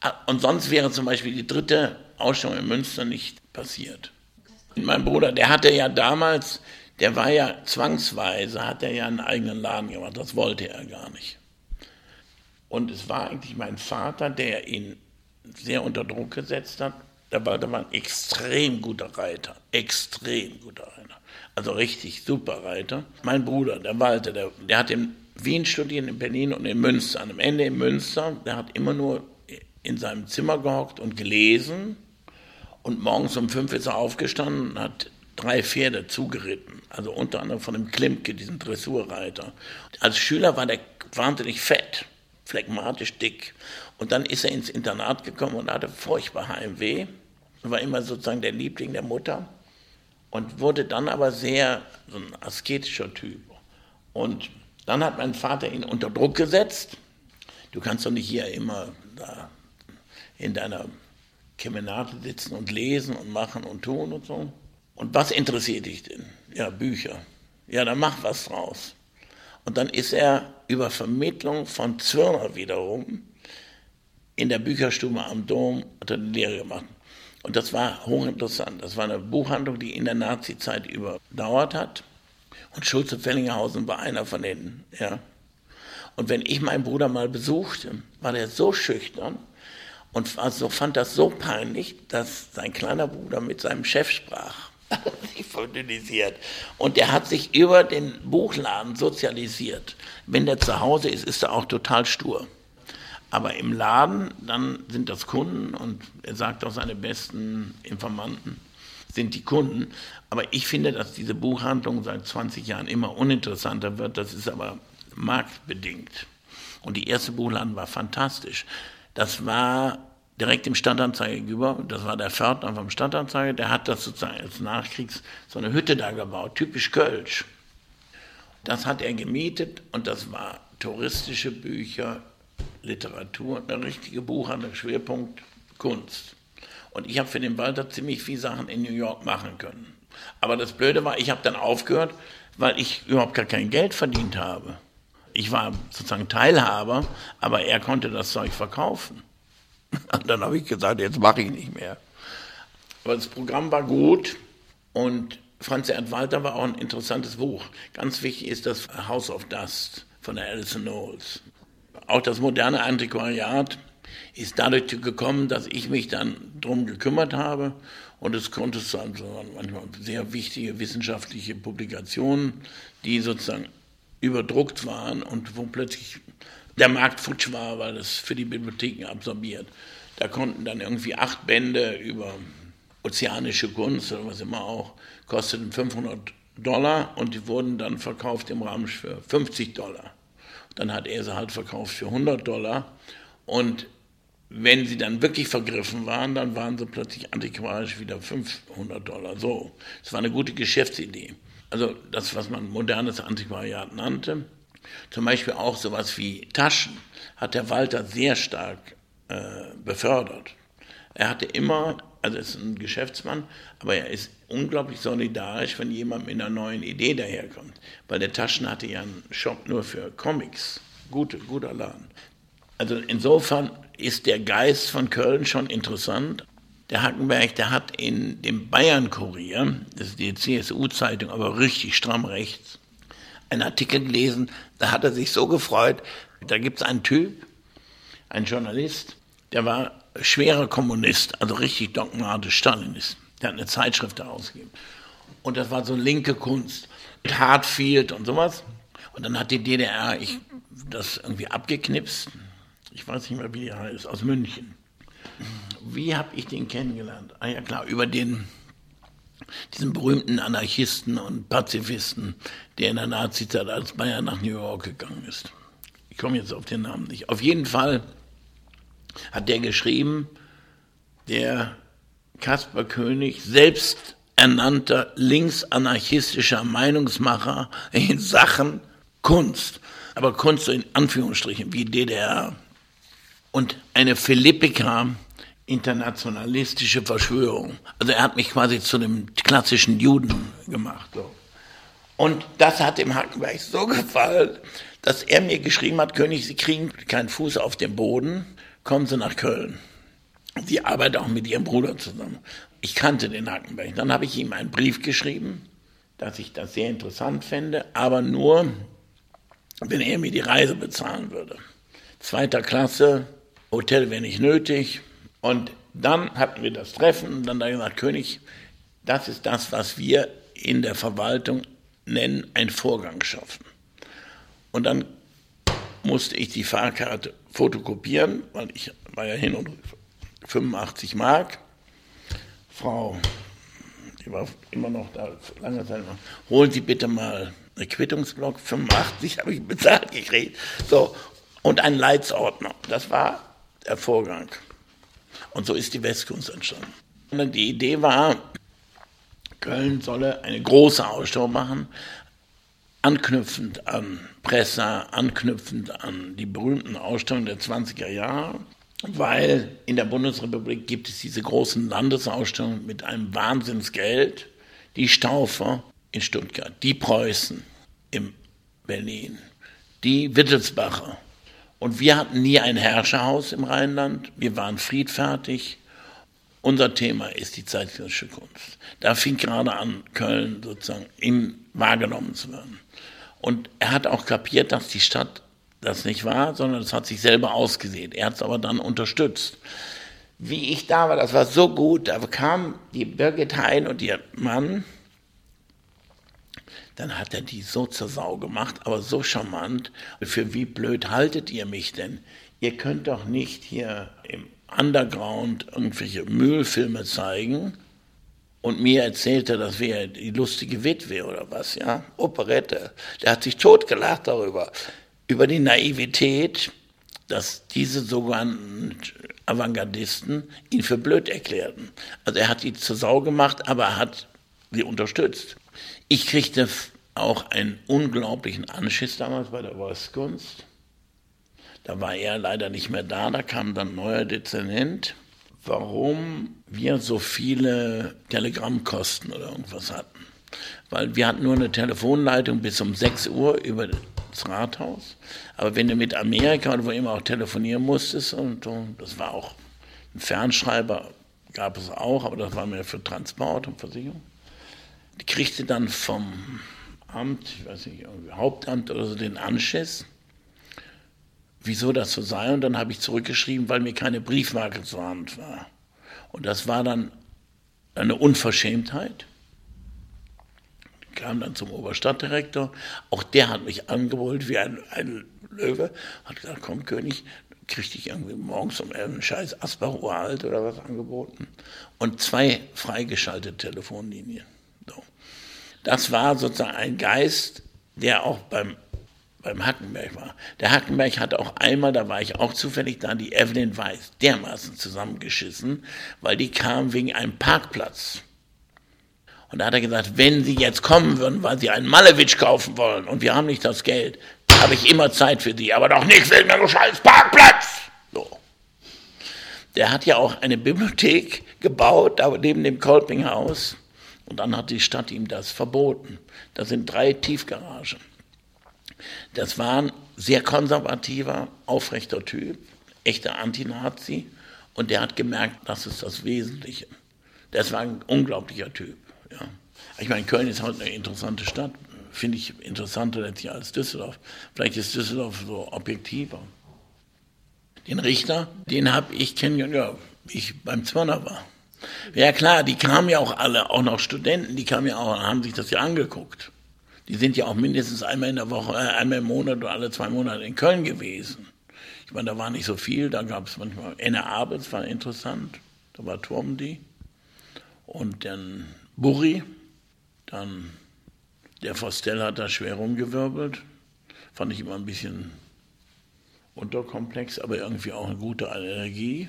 Ah, und sonst wäre zum Beispiel die dritte Ausstellung in Münster nicht passiert. Mein Bruder, der hatte ja damals, der war ja zwangsweise, hat er ja einen eigenen Laden gemacht, das wollte er gar nicht. Und es war eigentlich mein Vater, der ihn sehr unter Druck gesetzt hat. Der Walter war ein extrem guter Reiter, extrem guter Reiter. Also richtig super Reiter. Mein Bruder, der Walter, der, der hat in Wien studiert, in Berlin und in Münster. Am Ende in Münster, der hat immer nur in seinem Zimmer gehockt und gelesen. Und morgens um fünf ist er aufgestanden und hat drei Pferde zugeritten. Also unter anderem von dem Klimke, diesem Dressurreiter. Als Schüler war der wahnsinnig fett phlegmatisch dick. Und dann ist er ins Internat gekommen und hatte furchtbar Heimweh. War immer sozusagen der Liebling der Mutter. Und wurde dann aber sehr so ein asketischer Typ. Und dann hat mein Vater ihn unter Druck gesetzt. Du kannst doch nicht hier immer in deiner Kemenate sitzen und lesen und machen und tun und so. Und was interessiert dich denn? Ja, Bücher. Ja, dann mach was draus. Und dann ist er über Vermittlung von Zwirner wiederum in der Bücherstube am Dom hat er eine Lehre gemacht. Und das war hochinteressant. Das war eine Buchhandlung, die in der Nazizeit überdauert hat. Und Schulze Fellinghausen war einer von denen. Ja. Und wenn ich meinen Bruder mal besuchte, war der so schüchtern und also fand das so peinlich, dass sein kleiner Bruder mit seinem Chef sprach [LAUGHS] sich verdünnisiert. Und der hat sich über den Buchladen sozialisiert. Wenn der zu Hause ist, ist er auch total stur. Aber im Laden, dann sind das Kunden und er sagt auch seine besten Informanten sind die Kunden. Aber ich finde, dass diese Buchhandlung seit 20 Jahren immer uninteressanter wird. Das ist aber marktbedingt. Und die erste Buchladen war fantastisch. Das war direkt im Stadtanzeiger gegenüber, das war der Pförtner vom Stadtanzeiger, der hat das sozusagen als Nachkriegs so eine Hütte da gebaut, typisch Kölsch. Das hat er gemietet und das war touristische Bücher, Literatur, eine richtige Buchhandlung, Schwerpunkt Kunst. Und ich habe für den Walter ziemlich viele Sachen in New York machen können. Aber das Blöde war, ich habe dann aufgehört, weil ich überhaupt gar kein Geld verdient habe. Ich war sozusagen Teilhaber, aber er konnte das Zeug verkaufen. [LAUGHS] Und dann habe ich gesagt, jetzt mache ich nicht mehr. Aber das Programm war gut und Franz Erd Walter war auch ein interessantes Buch. Ganz wichtig ist das House of Dust von Alison Knowles. Auch das moderne Antiquariat ist dadurch gekommen, dass ich mich dann darum gekümmert habe und es konnte es manchmal sehr wichtige wissenschaftliche Publikationen, die sozusagen überdruckt waren und wo plötzlich der Markt futsch war, weil es für die Bibliotheken absorbiert. Da konnten dann irgendwie acht Bände über ozeanische Kunst oder was immer auch, kosteten 500 Dollar und die wurden dann verkauft im Rahmen für 50 Dollar. Dann hat er sie halt verkauft für 100 Dollar und wenn sie dann wirklich vergriffen waren, dann waren sie plötzlich antiquarisch wieder 500 Dollar. So, es war eine gute Geschäftsidee. Also das, was man modernes Antiquariat nannte. Zum Beispiel auch sowas wie Taschen hat der Walter sehr stark äh, befördert. Er hatte immer, also ist ein Geschäftsmann, aber er ist unglaublich solidarisch, wenn jemand mit einer neuen Idee daherkommt. Weil der Taschen hatte ja einen Shop nur für Comics. Gute, guter Laden. Also insofern ist der Geist von Köln schon interessant. Der Hackenberg, der hat in dem Bayern-Kurier, das ist die CSU-Zeitung, aber richtig stramm rechts, einen Artikel gelesen, da hat er sich so gefreut. Da gibt es einen Typ, einen Journalist, der war schwerer Kommunist, also richtig dogmatisch Stalinist. Der hat eine Zeitschrift herausgegeben. Und das war so linke Kunst, mit Hartfield und sowas. Und dann hat die DDR ich, das irgendwie abgeknipst, ich weiß nicht mehr, wie er heißt, aus München. Wie habe ich den kennengelernt? Ah ja klar, über den, diesen berühmten Anarchisten und Pazifisten, der in der Nazizeit als Bayern nach New York gegangen ist. Ich komme jetzt auf den Namen nicht. Auf jeden Fall hat der geschrieben, der Kaspar König, selbst ernannter linksanarchistischer Meinungsmacher in Sachen Kunst, aber Kunst in Anführungsstrichen wie DDR, und eine Philippika internationalistische Verschwörung. Also er hat mich quasi zu dem klassischen Juden gemacht. So. Und das hat dem Hackenberg so [LAUGHS] gefallen, dass er mir geschrieben hat, König, Sie kriegen keinen Fuß auf den Boden, kommen Sie nach Köln. Sie arbeiten auch mit Ihrem Bruder zusammen. Ich kannte den Hackenberg. Dann habe ich ihm einen Brief geschrieben, dass ich das sehr interessant fände, aber nur, wenn er mir die Reise bezahlen würde. Zweiter Klasse, Hotel wäre nicht nötig. Und dann hatten wir das Treffen und dann er gesagt, König, das ist das, was wir in der Verwaltung nennen, ein Vorgang schaffen. Und dann musste ich die Fahrkarte fotokopieren, weil ich war ja hin und 85 Mark. Frau, die war immer noch da, lange Zeit holen Sie bitte mal einen Quittungsblock, 85 habe ich bezahlt gekriegt. So, und einen Leitsordner. Das war der Vorgang. Und so ist die Westkunst entstanden. Die Idee war, Köln solle eine große Ausstellung machen, anknüpfend an Pressa, anknüpfend an die berühmten Ausstellungen der 20er Jahre, weil in der Bundesrepublik gibt es diese großen Landesausstellungen mit einem Wahnsinnsgeld, die Staufer in Stuttgart, die Preußen in Berlin, die Wittelsbacher und wir hatten nie ein Herrscherhaus im Rheinland. Wir waren friedfertig. Unser Thema ist die zeitgenössische Kunst. Da fing gerade an, Köln sozusagen in, wahrgenommen zu werden. Und er hat auch kapiert, dass die Stadt das nicht war, sondern es hat sich selber ausgesehen. Er hat es aber dann unterstützt. Wie ich da war, das war so gut. Da kam die Birgit Hein und ihr Mann dann hat er die so zur Sau gemacht, aber so charmant. Für wie blöd haltet ihr mich denn? Ihr könnt doch nicht hier im Underground irgendwelche Müllfilme zeigen und mir erzählt er, das wäre die lustige Witwe oder was, ja? Operette. Der hat sich totgelacht darüber. Über die Naivität dass diese sogenannten Avantgardisten ihn für blöd erklärten. Also er hat sie zur Sau gemacht, aber er hat sie unterstützt. Ich kriegte auch einen unglaublichen Anschiss damals bei der Volkskunst. Da war er leider nicht mehr da, da kam dann ein neuer Dezernent. Warum wir so viele Telegrammkosten oder irgendwas hatten. Weil wir hatten nur eine Telefonleitung bis um 6 Uhr über das Rathaus. Aber wenn du mit Amerika oder wo immer auch telefonieren musstest, und, und das war auch ein Fernschreiber, gab es auch, aber das war mehr für Transport und Versicherung. Kriegte dann vom Amt, ich weiß nicht, Hauptamt oder so, den Anschiss, wieso das so sei. Und dann habe ich zurückgeschrieben, weil mir keine Briefmarke zur Hand war. Und das war dann eine Unverschämtheit. Ich kam dann zum Oberstadtdirektor. Auch der hat mich angebrüllt wie ein, ein Löwe. Hat gesagt, komm König, kriegte ich irgendwie morgens um einen scheiß Asbach oder was angeboten. Und zwei freigeschaltete Telefonlinien. Das war sozusagen ein Geist, der auch beim, beim Hackenberg war. Der Hackenberg hat auch einmal, da war ich auch zufällig da, die Evelyn Weiß dermaßen zusammengeschissen, weil die kam wegen einem Parkplatz. Und da hat er gesagt, wenn Sie jetzt kommen würden, weil Sie einen Malewitsch kaufen wollen und wir haben nicht das Geld, habe ich immer Zeit für Sie, aber doch nicht wegen einem scheiß Parkplatz. So. Der hat ja auch eine Bibliothek gebaut, da neben dem Kolpinghaus. Und dann hat die Stadt ihm das verboten. Das sind drei Tiefgaragen. Das war ein sehr konservativer, aufrechter Typ, echter Antinazi. Und der hat gemerkt, das ist das Wesentliche. Das war ein unglaublicher Typ. Ja. Ich meine, Köln ist heute eine interessante Stadt. Finde ich interessanter letztlich als Düsseldorf. Vielleicht ist Düsseldorf so objektiver. Den Richter, den habe ich kennengelernt, ja, ich beim Zwirner war. Ja klar, die kamen ja auch alle, auch noch Studenten, die kamen ja auch, haben sich das ja angeguckt. Die sind ja auch mindestens einmal in der Woche, äh, einmal im Monat oder alle zwei Monate in Köln gewesen. Ich meine, da war nicht so viel, da gab es manchmal, Enne Abends war interessant, da war Turmdi. Und dann Burri, dann der Vostell hat da schwer rumgewirbelt. Fand ich immer ein bisschen unterkomplex, aber irgendwie auch eine gute Energie.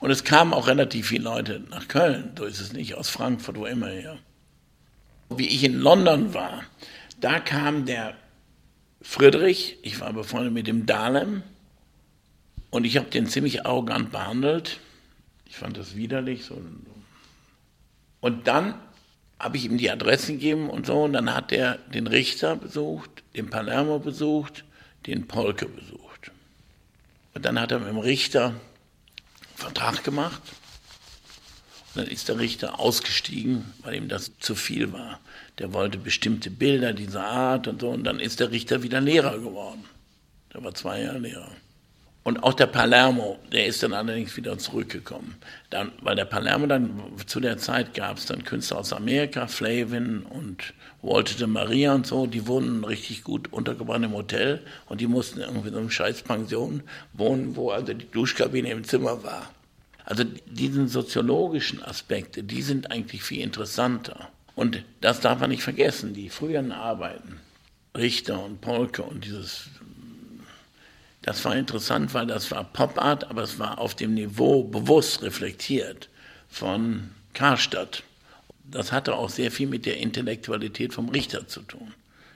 Und es kamen auch relativ viele Leute nach Köln, so ist es nicht, aus Frankfurt, wo immer her. Wie ich in London war, da kam der Friedrich, ich war befreundet mit dem Dahlem, und ich habe den ziemlich arrogant behandelt. Ich fand das widerlich. Und dann habe ich ihm die Adressen gegeben und so, und dann hat er den Richter besucht, den Palermo besucht, den Polke besucht. Und dann hat er mit dem Richter Vertrag gemacht. Und dann ist der Richter ausgestiegen, weil ihm das zu viel war. Der wollte bestimmte Bilder dieser Art und so, und dann ist der Richter wieder Lehrer geworden. Der war zwei Jahre Lehrer. Und auch der Palermo, der ist dann allerdings wieder zurückgekommen. Dann, weil der Palermo dann, zu der Zeit gab es dann Künstler aus Amerika, Flavin und Walter de Maria und so, die wurden richtig gut untergebracht im Hotel und die mussten irgendwie in so einer Scheißpension wohnen, wo also die Duschkabine im Zimmer war. Also diese soziologischen Aspekte, die sind eigentlich viel interessanter. Und das darf man nicht vergessen, die früheren Arbeiten, Richter und Polke und dieses das war interessant, weil das war Pop-Art, aber es war auf dem Niveau bewusst reflektiert von Karstadt. Das hatte auch sehr viel mit der Intellektualität vom Richter zu tun.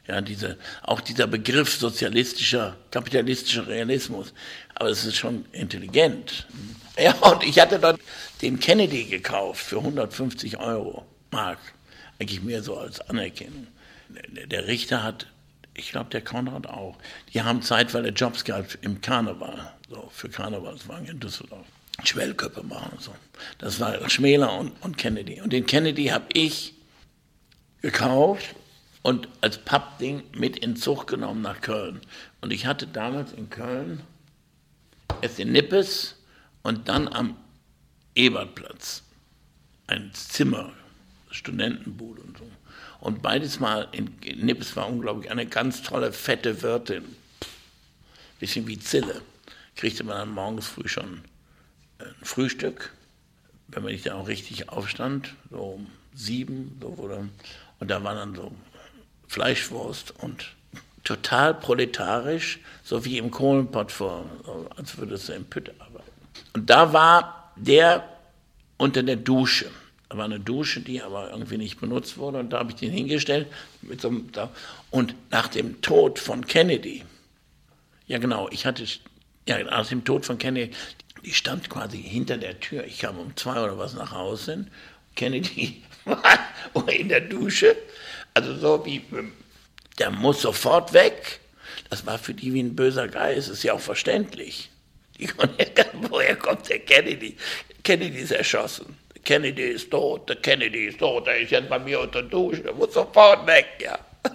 Ja, diese, auch dieser Begriff sozialistischer, kapitalistischer Realismus. Aber es ist schon intelligent. [LAUGHS] Ja, und ich hatte dann den Kennedy gekauft für 150 Euro Mark. Eigentlich mehr so als Anerkennung. Der Richter hat ich glaube, der Konrad auch. Die haben zeitweise Jobs gehabt im Karneval, so für Karnevalswagen in Düsseldorf. Schwellköpfe machen und so. Das war Schmäler und, und Kennedy. Und den Kennedy habe ich gekauft und als Pappding mit in Zug genommen nach Köln. Und ich hatte damals in Köln erst in Nippes und dann am Ebertplatz ein Zimmer, Studentenbude und so. Und beides Mal in Nippes war unglaublich eine ganz tolle, fette Wirtin. Bisschen wie Zille. Kriegte man dann morgens früh schon ein Frühstück, wenn man nicht dann auch richtig aufstand, so um sieben, so wurde, und da war dann so Fleischwurst und total proletarisch, so wie im Kohlenpott vor, als würdest du im Pütt arbeiten. Und da war der unter der Dusche. War eine Dusche, die aber irgendwie nicht benutzt wurde und da habe ich den hingestellt. So einem, und nach dem Tod von Kennedy, ja genau, ich hatte, ja nach dem Tod von Kennedy, die stand quasi hinter der Tür. Ich kam um zwei oder was nach Hause. Kennedy [LAUGHS] war in der Dusche. Also so wie, der muss sofort weg. Das war für die wie ein böser Geist, ist ja auch verständlich. Die woher kommt der Kennedy? Kennedy ist erschossen. Kennedy ist tot, der Kennedy ist tot, der ist jetzt bei mir unter Dusche, der muss sofort weg, ja. [LAUGHS]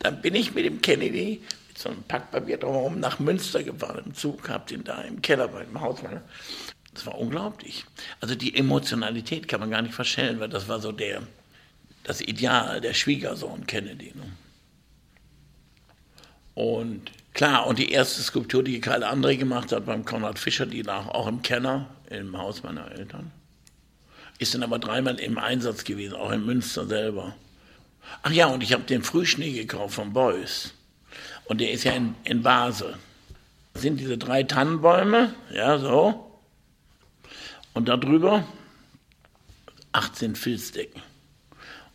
Dann bin ich mit dem Kennedy so ein Packpapier drumherum nach Münster gefahren im Zug, hab den da im Keller bei dem Haus. Das war unglaublich. Also die Emotionalität kann man gar nicht verstellen, weil das war so der, das Ideal, der Schwiegersohn Kennedy. Ne? Und klar, und die erste Skulptur, die Karl André gemacht hat beim Konrad Fischer, die lag auch im Kenner, im Haus meiner Eltern. Ist dann aber dreimal im Einsatz gewesen, auch in Münster selber. Ach ja, und ich habe den Frühschnee gekauft von Beuys. Und der ist ja in, in Basel. Das sind diese drei Tannenbäume, ja, so. Und darüber 18 Filzdecken.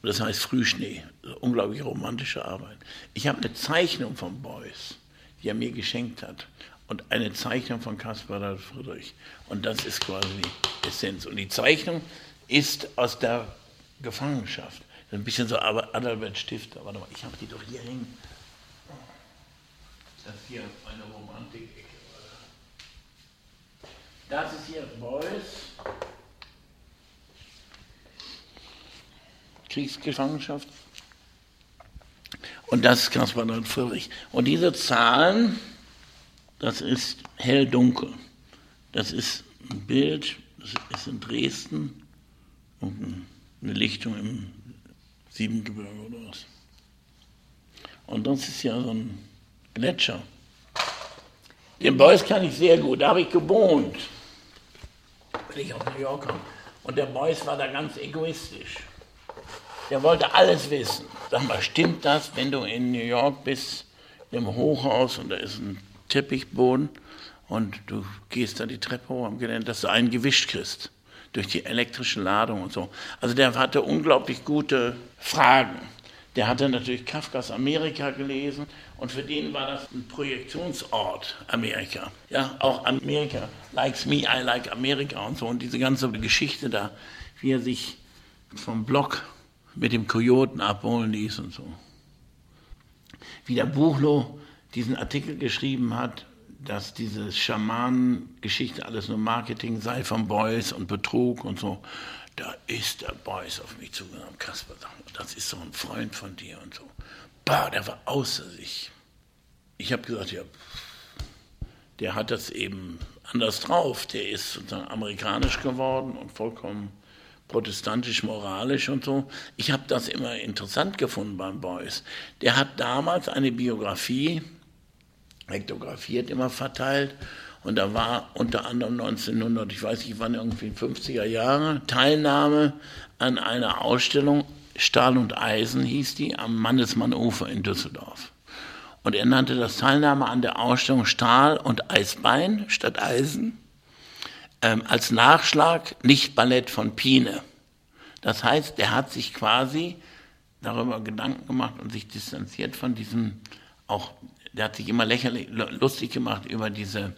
Und das heißt Frühschnee. unglaublich romantische Arbeit. Ich habe eine Zeichnung von Beuys, die er mir geschenkt hat. Und eine Zeichnung von Caspar Friedrich. Und das ist quasi die Essenz. Und die Zeichnung ist aus der Gefangenschaft. Ein bisschen so Adalbert Stifter. Warte mal, ich habe die doch hier hängen. Das hier eine Romantik-Ecke. Das ist hier Beuys. Kriegsgefangenschaft. Und das ist David Friedrich. Und diese Zahlen, das ist hell-dunkel. Das ist ein Bild, das ist in Dresden und eine Lichtung im Siebengebirge oder was. Und das ist ja so ein Gletscher. Den Beuys kann ich sehr gut, da habe ich gewohnt, wenn ich aus New York kam. Und der Beuys war da ganz egoistisch. Der wollte alles wissen. Sag mal, stimmt das, wenn du in New York bist, im Hochhaus und da ist ein Teppichboden und du gehst da die Treppe hoch am Gelände, dass du einen gewischt kriegst durch die elektrische Ladung und so. Also der hatte unglaublich gute Fragen. Der hatte natürlich Kafkas Amerika gelesen und für den war das ein Projektionsort, Amerika. Ja, auch Amerika, likes me, I like America und so. Und diese ganze Geschichte da, wie er sich vom Block mit dem Kojoten abholen ließ und so. Wie der Buchlo diesen Artikel geschrieben hat, dass diese Schamanengeschichte alles nur Marketing sei von Beuys und Betrug und so. Da ist der Beuys auf mich zugenommen, Kasper sagt, das ist so ein Freund von dir und so. Bah, der war außer sich. Ich habe gesagt, ja, der hat das eben anders drauf. Der ist sozusagen amerikanisch geworden und vollkommen protestantisch-moralisch und so. Ich habe das immer interessant gefunden beim Beuys. Der hat damals eine Biografie hektografiert immer verteilt. Und da war unter anderem 1900, ich weiß nicht wann, irgendwie 50er Jahre, Teilnahme an einer Ausstellung, Stahl und Eisen hieß die, am Mannesmannufer in Düsseldorf. Und er nannte das Teilnahme an der Ausstellung Stahl und Eisbein statt Eisen ähm, als Nachschlag nicht Ballett von Pine. Das heißt, er hat sich quasi darüber Gedanken gemacht und sich distanziert von diesem auch der hat sich immer lächerlich, lustig gemacht über diese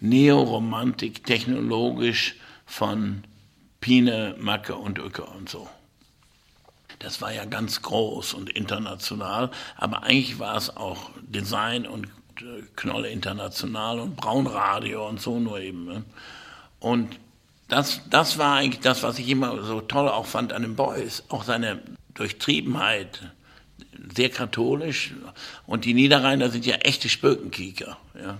Neoromantik technologisch von Pine, Macke und Uecker und so. Das war ja ganz groß und international, aber eigentlich war es auch Design und äh, Knolle International und Braunradio und so nur eben. Ne? Und das, das war eigentlich das, was ich immer so toll auch fand an den Boys, auch seine Durchtriebenheit, sehr katholisch und die Niederrheiner sind ja echte Spökenkieker. Ja.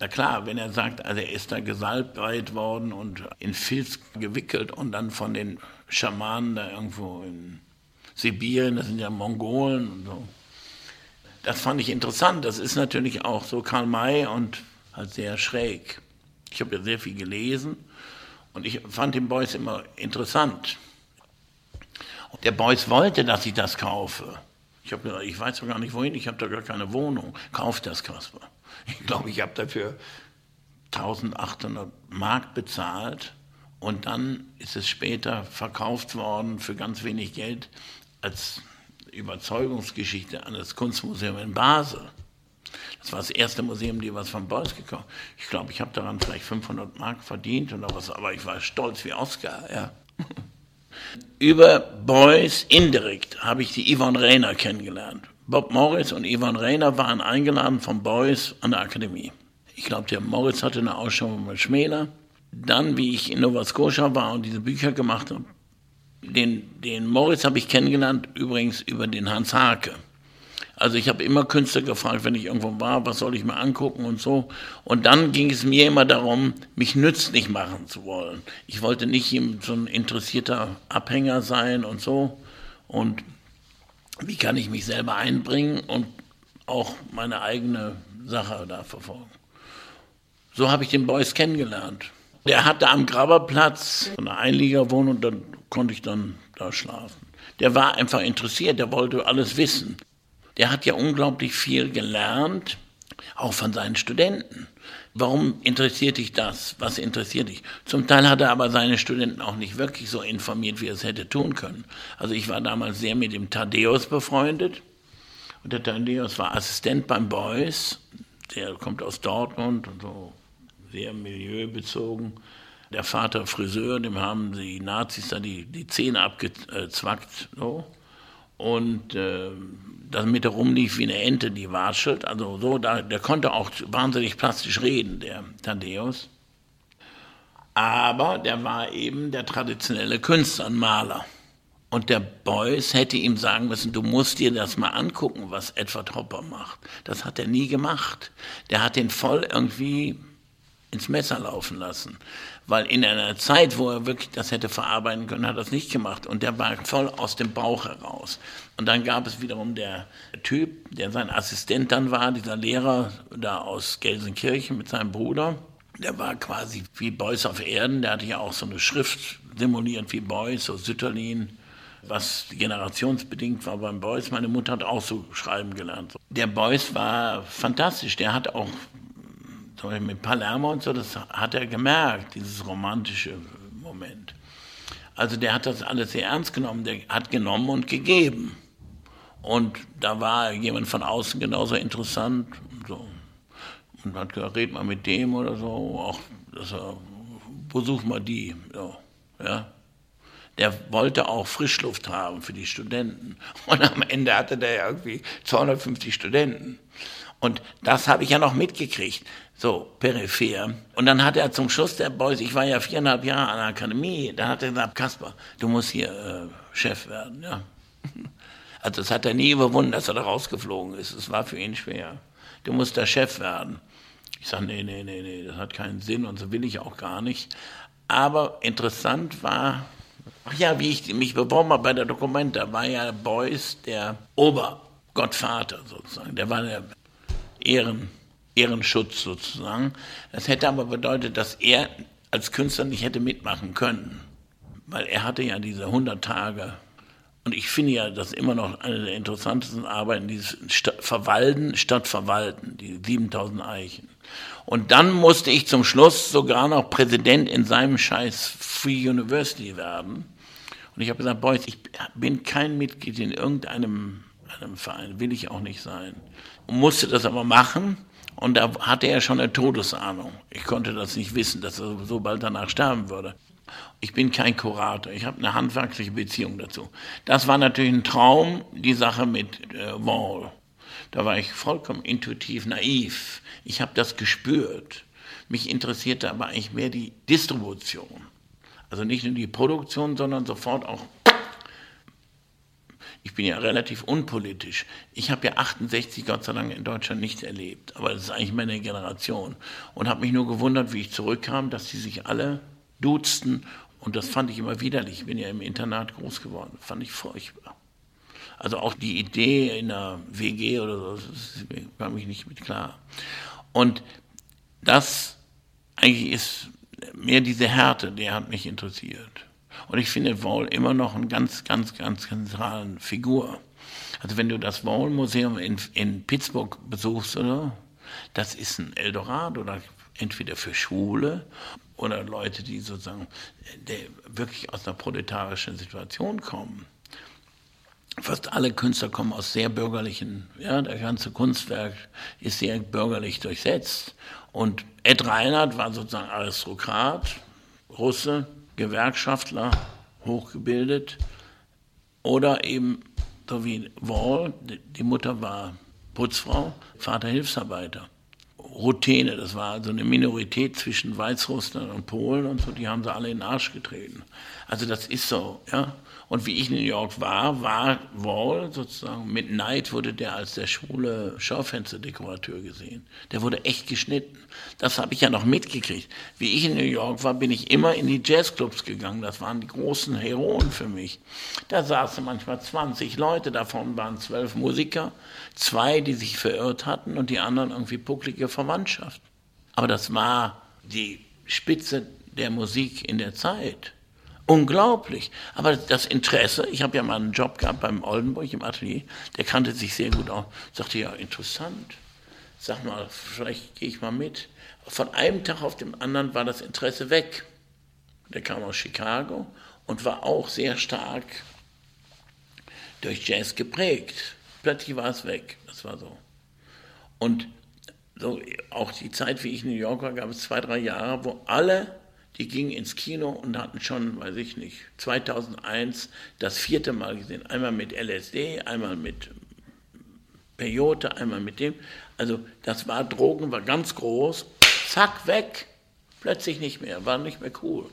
Na klar, wenn er sagt, also er ist da gesalbt worden und in Filz gewickelt und dann von den Schamanen da irgendwo in Sibirien, das sind ja Mongolen und so. Das fand ich interessant. Das ist natürlich auch so Karl May und halt sehr schräg. Ich habe ja sehr viel gelesen und ich fand den Beuys immer interessant. Der Beuys wollte, dass ich das kaufe. Ich habe gesagt, ich weiß doch gar nicht wohin, ich habe da gar keine Wohnung. Kauf das, Kasper. Ich glaube, ich habe dafür 1800 Mark bezahlt und dann ist es später verkauft worden für ganz wenig Geld als Überzeugungsgeschichte an das Kunstmuseum in Basel. Das war das erste Museum, die was von Beuys gekauft Ich glaube, ich habe daran vielleicht 500 Mark verdient oder was, aber ich war stolz wie Oscar. Ja. [LAUGHS] Über Beuys indirekt habe ich die Yvonne Rayner kennengelernt. Bob Morris und Yvonne Rayner waren eingeladen von Beuys an der Akademie. Ich glaube, der Morris hatte eine Ausstellung mit Schmäler. Dann, wie ich in Nova Scotia war und diese Bücher gemacht habe, den, den Moritz habe ich kennengelernt, übrigens über den Hans Hake. Also ich habe immer Künstler gefragt, wenn ich irgendwo war, was soll ich mir angucken und so. Und dann ging es mir immer darum, mich nützlich machen zu wollen. Ich wollte nicht so ein interessierter Abhänger sein und so. Und wie kann ich mich selber einbringen und auch meine eigene Sache da verfolgen. So habe ich den Beuys kennengelernt. Der hatte am Graberplatz eine Einliegerwohnung, da konnte ich dann da schlafen. Der war einfach interessiert, der wollte alles wissen der hat ja unglaublich viel gelernt, auch von seinen Studenten. Warum interessiert dich das? Was interessiert dich? Zum Teil hat er aber seine Studenten auch nicht wirklich so informiert, wie er es hätte tun können. Also ich war damals sehr mit dem Thaddeus befreundet. Und der Thaddeus war Assistent beim Beuys. Der kommt aus Dortmund und so sehr milieubezogen. Der Vater Friseur, dem haben die Nazis da die, die Zähne abgezwackt. So. Und äh, damit er rumlief wie eine Ente, die watschelt. Also so, da, der konnte auch wahnsinnig plastisch reden, der Thaddeus. Aber der war eben der traditionelle Künstler, ein Maler. Und der Beuys hätte ihm sagen müssen, du musst dir das mal angucken, was Edward Hopper macht. Das hat er nie gemacht. Der hat den voll irgendwie ins Messer laufen lassen. Weil in einer Zeit, wo er wirklich das hätte verarbeiten können, hat er das nicht gemacht. Und der war voll aus dem Bauch heraus. Und dann gab es wiederum der Typ, der sein Assistent dann war, dieser Lehrer da aus Gelsenkirchen mit seinem Bruder. Der war quasi wie Beuys auf Erden. Der hatte ja auch so eine Schrift simuliert wie Beuys, so Sütterlin was generationsbedingt war beim Beuys. Meine Mutter hat auch so schreiben gelernt. Der Beuys war fantastisch. Der hat auch mit Palermo und so, das hat er gemerkt, dieses romantische Moment. Also der hat das alles sehr ernst genommen, der hat genommen und gegeben. Und da war jemand von außen genauso interessant. Und, so. und hat gesagt, red mal mit dem oder so, auch dass er, besuch mal die. So, ja. Der wollte auch Frischluft haben für die Studenten. Und am Ende hatte der irgendwie 250 Studenten. Und das habe ich ja noch mitgekriegt, so peripher. Und dann hat er zum Schluss der Boys, ich war ja viereinhalb Jahre an der Akademie, da hat er gesagt, Kasper, du musst hier äh, Chef werden. Ja. [LAUGHS] Also das hat er nie überwunden, dass er da rausgeflogen ist. Es war für ihn schwer. Du musst der Chef werden. Ich sage, nee, nee, nee, nee, das hat keinen Sinn und so will ich auch gar nicht. Aber interessant war, ach ja, wie ich mich beworben habe bei der Dokumenta, war ja Beuys der Obergottvater sozusagen. Der war der Ehren, Ehrenschutz sozusagen. Das hätte aber bedeutet, dass er als Künstler nicht hätte mitmachen können, weil er hatte ja diese 100 Tage. Und ich finde ja, das immer noch eine der interessantesten Arbeiten, dieses Verwalten statt Verwalten, die 7000 Eichen. Und dann musste ich zum Schluss sogar noch Präsident in seinem scheiß Free University werden. Und ich habe gesagt, Boys, ich bin kein Mitglied in irgendeinem einem Verein, will ich auch nicht sein. Und musste das aber machen. Und da hatte er schon eine Todesahnung. Ich konnte das nicht wissen, dass er so bald danach sterben würde. Ich bin kein Kurator, ich habe eine handwerkliche Beziehung dazu. Das war natürlich ein Traum, die Sache mit äh, Wall. Da war ich vollkommen intuitiv naiv. Ich habe das gespürt. Mich interessierte aber eigentlich mehr die Distribution. Also nicht nur die Produktion, sondern sofort auch ich bin ja relativ unpolitisch. Ich habe ja 68 Gott sei Dank in Deutschland nicht erlebt, aber das ist eigentlich meine Generation. Und habe mich nur gewundert, wie ich zurückkam, dass sie sich alle duzten. Und das fand ich immer widerlich. Ich bin ja im Internat groß geworden. Fand ich furchtbar. Also auch die Idee in einer WG oder so, das kam ich nicht mit klar. Und das eigentlich ist mehr diese Härte, der hat mich interessiert. Und ich finde Wall immer noch eine ganz, ganz, ganz zentralen Figur. Also wenn du das Wall Museum in, in Pittsburgh besuchst, oder? Das ist ein Eldorado, oder entweder für Schwule oder Leute, die sozusagen wirklich aus einer proletarischen Situation kommen. Fast alle Künstler kommen aus sehr bürgerlichen, ja, der ganze Kunstwerk ist sehr bürgerlich durchsetzt. Und Ed Reinhardt war sozusagen Aristokrat, Russe, Gewerkschaftler, hochgebildet. Oder eben, so wie Wall, die Mutter war Putzfrau, Vater Hilfsarbeiter. Ruthene, das war also eine Minorität zwischen Weißrussland und Polen und so, die haben sie alle in den Arsch getreten. Also das ist so, ja. Und wie ich in New York war, war Wall sozusagen, mit Neid wurde der als der schwule Schaufensterdekorateur gesehen. Der wurde echt geschnitten. Das habe ich ja noch mitgekriegt. Wie ich in New York war, bin ich immer in die Jazzclubs gegangen. Das waren die großen Heroen für mich. Da saßen manchmal 20 Leute, davon waren zwölf Musiker, zwei, die sich verirrt hatten und die anderen irgendwie pucklige Verwandtschaft. Aber das war die Spitze der Musik in der Zeit. Unglaublich. Aber das Interesse, ich habe ja mal einen Job gehabt beim Oldenburg im Atelier, der kannte sich sehr gut aus. Sagte, ja, interessant. Sag mal, vielleicht gehe ich mal mit. Von einem Tag auf den anderen war das Interesse weg. Der kam aus Chicago und war auch sehr stark durch Jazz geprägt. Plötzlich war es weg. Das war so. Und so auch die Zeit, wie ich in New York war, gab es zwei, drei Jahre, wo alle die gingen ins Kino und hatten schon, weiß ich nicht, 2001 das vierte Mal gesehen. Einmal mit LSD, einmal mit Peyote, einmal mit dem. Also das war, Drogen war ganz groß. Zack, weg. Plötzlich nicht mehr, war nicht mehr cool.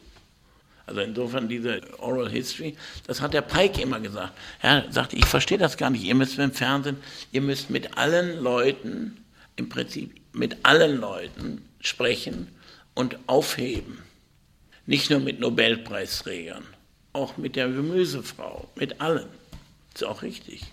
Also insofern diese Oral History, das hat der Pike immer gesagt. Er sagte, ich verstehe das gar nicht. Ihr müsst im Fernsehen, ihr müsst mit allen Leuten, im Prinzip mit allen Leuten sprechen und aufheben. Nicht nur mit Nobelpreisträgern, auch mit der Gemüsefrau, mit allen. Ist auch richtig.